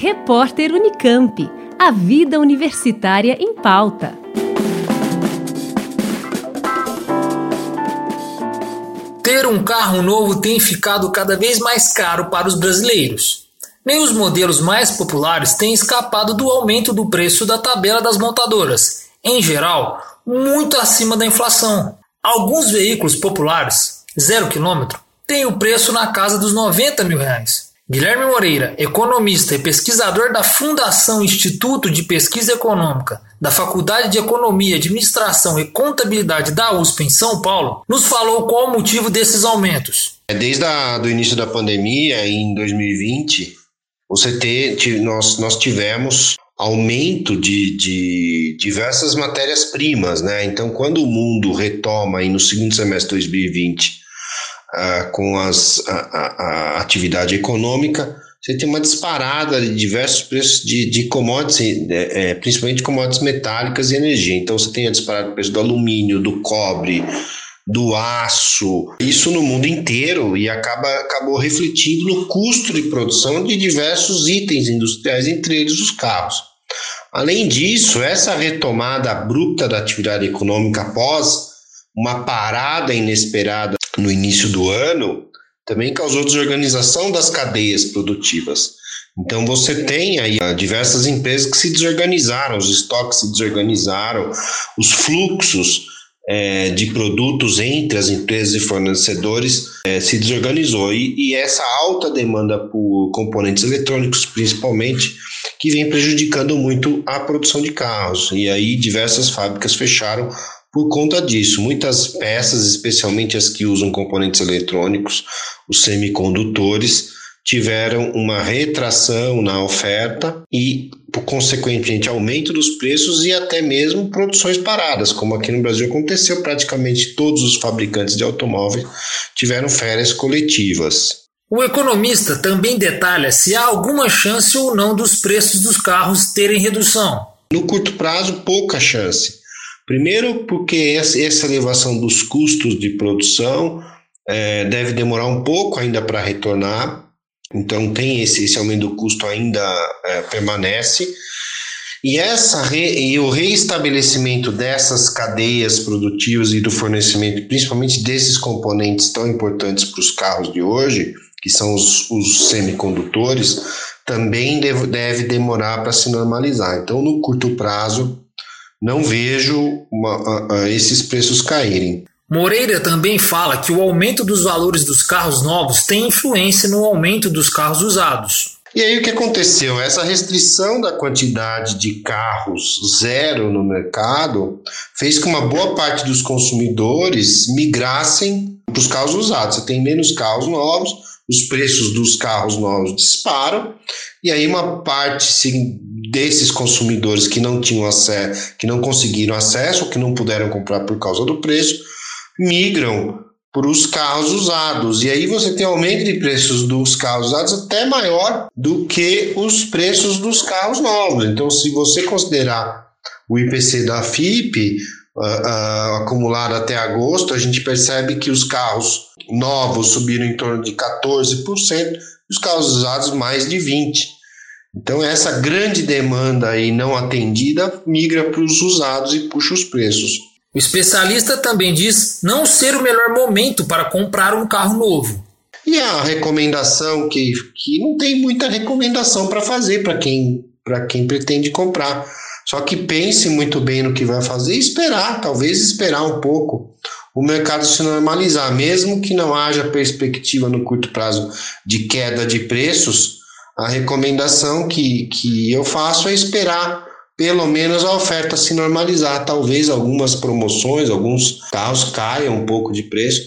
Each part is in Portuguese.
Repórter Unicamp. A vida universitária em pauta. Ter um carro novo tem ficado cada vez mais caro para os brasileiros. Nem os modelos mais populares têm escapado do aumento do preço da tabela das montadoras, em geral, muito acima da inflação. Alguns veículos populares, zero quilômetro, têm o preço na casa dos 90 mil reais. Guilherme Moreira, economista e pesquisador da Fundação Instituto de Pesquisa Econômica da Faculdade de Economia, Administração e Contabilidade da USP em São Paulo, nos falou qual o motivo desses aumentos. É, desde o início da pandemia, em 2020, você ter, nós, nós tivemos aumento de, de diversas matérias-primas, né? Então, quando o mundo retoma aí no segundo semestre de 2020 uh, com as, a, a, a, atividade econômica, você tem uma disparada de diversos preços de, de commodities, é, principalmente commodities metálicas e energia. Então, você tem a disparada do preço do alumínio, do cobre, do aço, isso no mundo inteiro e acaba, acabou refletindo no custo de produção de diversos itens industriais, entre eles os carros. Além disso, essa retomada abrupta da atividade econômica após uma parada inesperada no início do ano também causou desorganização das cadeias produtivas. Então você tem aí ah, diversas empresas que se desorganizaram, os estoques se desorganizaram, os fluxos é, de produtos entre as empresas e fornecedores é, se desorganizou. E, e, essa alta demanda por componentes eletrônicos, principalmente, que vem prejudicando muito a produção de carros. E aí diversas fábricas fecharam por conta disso. Muitas peças, especialmente as que usam componentes eletrônicos, os semicondutores, tiveram uma retração na oferta e, consequentemente, aumento dos preços e até mesmo produções paradas, como aqui no Brasil aconteceu. Praticamente todos os fabricantes de automóveis tiveram férias coletivas. O economista também detalha se há alguma chance ou não dos preços dos carros terem redução. No curto prazo, pouca chance. Primeiro, porque essa elevação dos custos de produção é, deve demorar um pouco ainda para retornar. Então tem esse, esse aumento do custo ainda é, permanece. E, essa re, e o reestabelecimento dessas cadeias produtivas e do fornecimento, principalmente desses componentes tão importantes para os carros de hoje, que são os, os semicondutores, também deve, deve demorar para se normalizar. Então, no curto prazo, não vejo uma, a, a esses preços caírem. Moreira também fala que o aumento dos valores dos carros novos tem influência no aumento dos carros usados. E aí o que aconteceu? Essa restrição da quantidade de carros zero no mercado fez com que uma boa parte dos consumidores migrassem para os carros usados. Você tem menos carros novos, os preços dos carros novos disparam, e aí uma parte sim, desses consumidores que não tinham acesso, que não conseguiram acesso, que não puderam comprar por causa do preço, migram para os carros usados. E aí você tem aumento de preços dos carros usados até maior do que os preços dos carros novos. Então, se você considerar o IPC da FIP uh, uh, acumulado até agosto, a gente percebe que os carros novos subiram em torno de 14%, e os carros usados mais de 20%. Então, essa grande demanda aí não atendida migra para os usados e puxa os preços. O especialista também diz não ser o melhor momento para comprar um carro novo. E a recomendação que, que não tem muita recomendação para fazer para quem, quem pretende comprar. Só que pense muito bem no que vai fazer e esperar, talvez esperar um pouco o mercado se normalizar, mesmo que não haja perspectiva no curto prazo de queda de preços, a recomendação que, que eu faço é esperar pelo menos a oferta se normalizar. Talvez algumas promoções, alguns carros caiam um pouco de preço,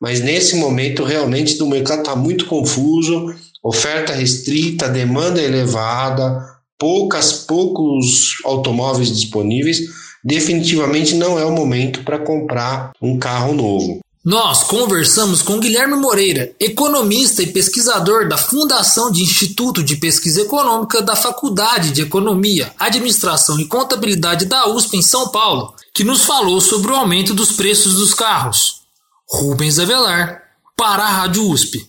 mas nesse momento realmente o mercado está muito confuso, oferta restrita, demanda elevada, poucas poucos automóveis disponíveis. Definitivamente não é o momento para comprar um carro novo. Nós conversamos com Guilherme Moreira, economista e pesquisador da Fundação de Instituto de Pesquisa Econômica da Faculdade de Economia, Administração e Contabilidade da USP em São Paulo, que nos falou sobre o aumento dos preços dos carros. Rubens Avelar, para a Rádio USP.